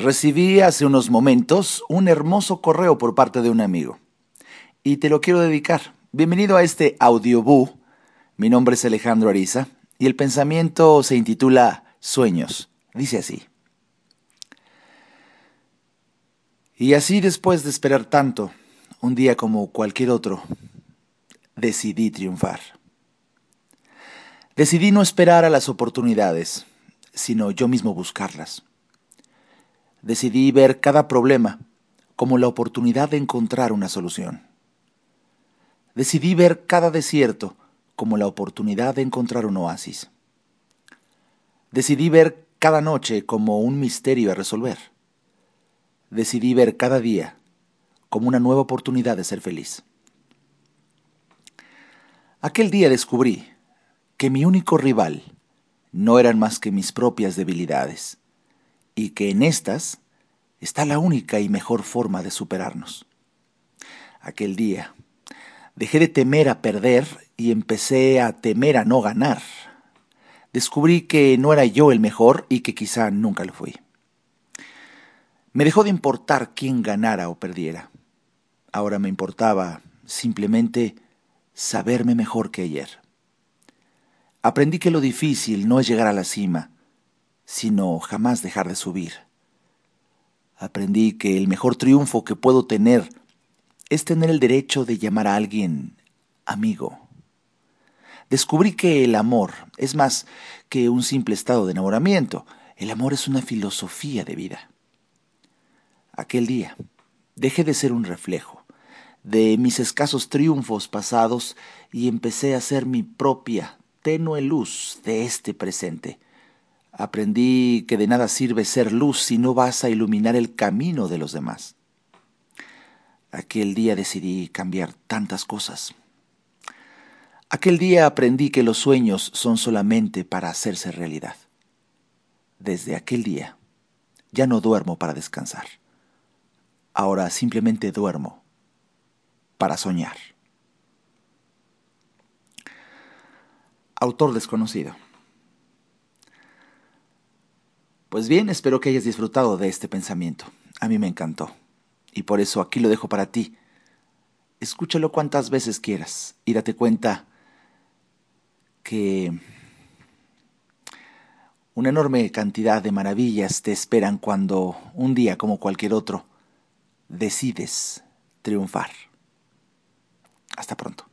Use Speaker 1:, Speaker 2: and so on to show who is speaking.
Speaker 1: Recibí hace unos momentos un hermoso correo por parte de un amigo y te lo quiero dedicar. Bienvenido a este audioboo. Mi nombre es Alejandro Ariza y el pensamiento se intitula Sueños. Dice así. Y así después de esperar tanto, un día como cualquier otro, decidí triunfar. Decidí no esperar a las oportunidades, sino yo mismo buscarlas. Decidí ver cada problema como la oportunidad de encontrar una solución. Decidí ver cada desierto como la oportunidad de encontrar un oasis. Decidí ver cada noche como un misterio a resolver. Decidí ver cada día como una nueva oportunidad de ser feliz. Aquel día descubrí que mi único rival no eran más que mis propias debilidades y que en estas está la única y mejor forma de superarnos. Aquel día dejé de temer a perder y empecé a temer a no ganar. Descubrí que no era yo el mejor y que quizá nunca lo fui. Me dejó de importar quién ganara o perdiera. Ahora me importaba simplemente saberme mejor que ayer. Aprendí que lo difícil no es llegar a la cima, sino jamás dejar de subir. Aprendí que el mejor triunfo que puedo tener es tener el derecho de llamar a alguien amigo. Descubrí que el amor es más que un simple estado de enamoramiento. El amor es una filosofía de vida. Aquel día dejé de ser un reflejo de mis escasos triunfos pasados y empecé a ser mi propia tenue luz de este presente Aprendí que de nada sirve ser luz si no vas a iluminar el camino de los demás. Aquel día decidí cambiar tantas cosas. Aquel día aprendí que los sueños son solamente para hacerse realidad. Desde aquel día ya no duermo para descansar. Ahora simplemente duermo para soñar. Autor desconocido. Pues bien, espero que hayas disfrutado de este pensamiento. A mí me encantó. Y por eso aquí lo dejo para ti. Escúchalo cuantas veces quieras y date cuenta que una enorme cantidad de maravillas te esperan cuando un día como cualquier otro decides triunfar. Hasta pronto.